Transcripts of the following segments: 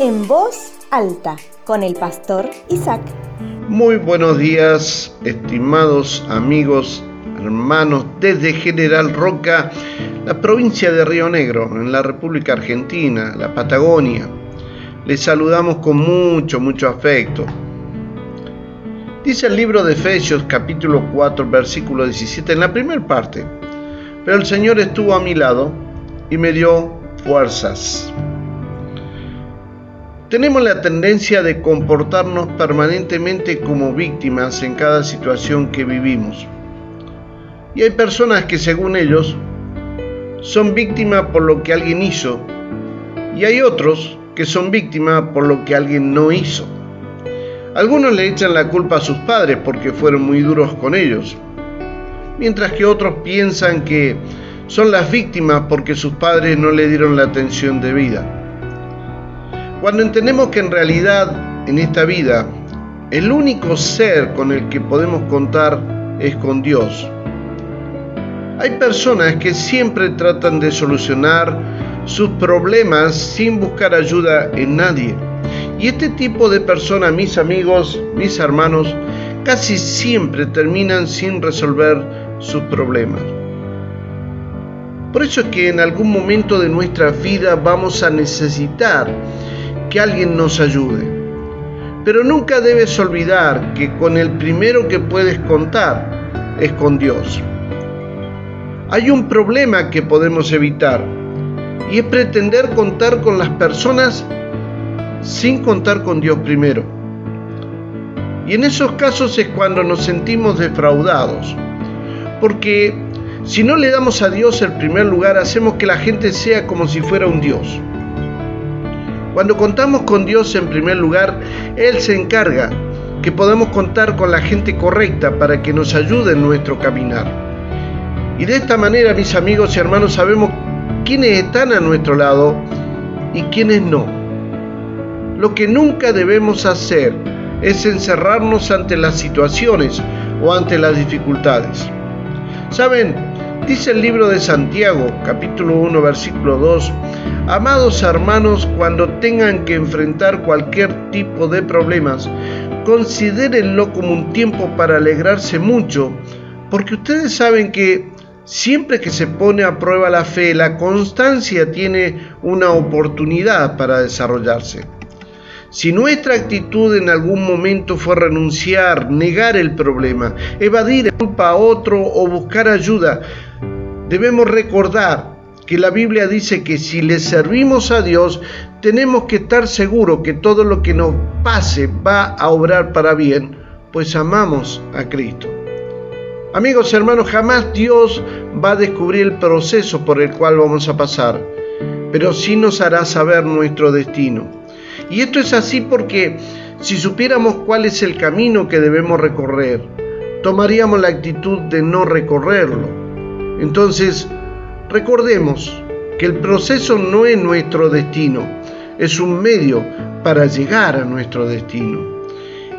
en voz alta con el pastor Isaac. Muy buenos días, estimados amigos, hermanos, desde General Roca, la provincia de Río Negro, en la República Argentina, la Patagonia. Les saludamos con mucho, mucho afecto. Dice el libro de Efesios capítulo 4 versículo 17 en la primera parte, pero el Señor estuvo a mi lado y me dio fuerzas. Tenemos la tendencia de comportarnos permanentemente como víctimas en cada situación que vivimos. Y hay personas que según ellos son víctimas por lo que alguien hizo y hay otros que son víctimas por lo que alguien no hizo. Algunos le echan la culpa a sus padres porque fueron muy duros con ellos, mientras que otros piensan que son las víctimas porque sus padres no le dieron la atención debida. Cuando entendemos que en realidad en esta vida el único ser con el que podemos contar es con Dios. Hay personas que siempre tratan de solucionar sus problemas sin buscar ayuda en nadie. Y este tipo de personas, mis amigos, mis hermanos, casi siempre terminan sin resolver sus problemas. Por eso es que en algún momento de nuestra vida vamos a necesitar que alguien nos ayude. Pero nunca debes olvidar que con el primero que puedes contar es con Dios. Hay un problema que podemos evitar y es pretender contar con las personas sin contar con Dios primero. Y en esos casos es cuando nos sentimos defraudados, porque si no le damos a Dios el primer lugar, hacemos que la gente sea como si fuera un Dios. Cuando contamos con Dios en primer lugar, Él se encarga que podamos contar con la gente correcta para que nos ayude en nuestro caminar. Y de esta manera, mis amigos y hermanos, sabemos quiénes están a nuestro lado y quiénes no. Lo que nunca debemos hacer es encerrarnos ante las situaciones o ante las dificultades. Saben, Dice el libro de Santiago, capítulo 1, versículo 2, Amados hermanos, cuando tengan que enfrentar cualquier tipo de problemas, considérenlo como un tiempo para alegrarse mucho, porque ustedes saben que siempre que se pone a prueba la fe, la constancia tiene una oportunidad para desarrollarse. Si nuestra actitud en algún momento fue renunciar, negar el problema, evadir culpa a otro o buscar ayuda, debemos recordar que la Biblia dice que si le servimos a Dios, tenemos que estar seguros que todo lo que nos pase va a obrar para bien, pues amamos a Cristo. Amigos hermanos, jamás Dios va a descubrir el proceso por el cual vamos a pasar, pero sí nos hará saber nuestro destino. Y esto es así porque si supiéramos cuál es el camino que debemos recorrer, tomaríamos la actitud de no recorrerlo. Entonces, recordemos que el proceso no es nuestro destino, es un medio para llegar a nuestro destino.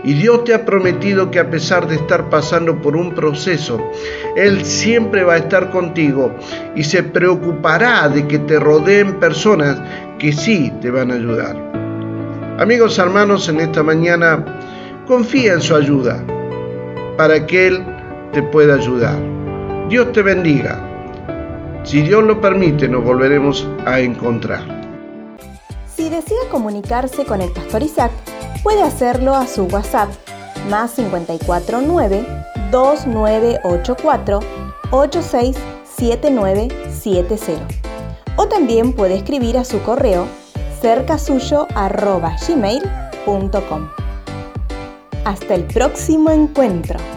Y Dios te ha prometido que a pesar de estar pasando por un proceso, Él siempre va a estar contigo y se preocupará de que te rodeen personas que sí te van a ayudar. Amigos hermanos, en esta mañana confía en su ayuda para que Él te pueda ayudar. Dios te bendiga. Si Dios lo permite, nos volveremos a encontrar. Si desea comunicarse con el pastor Isaac, puede hacerlo a su WhatsApp más 549 2984 867970 o también puede escribir a su correo cercasuyo.gmail.com. Hasta el próximo encuentro.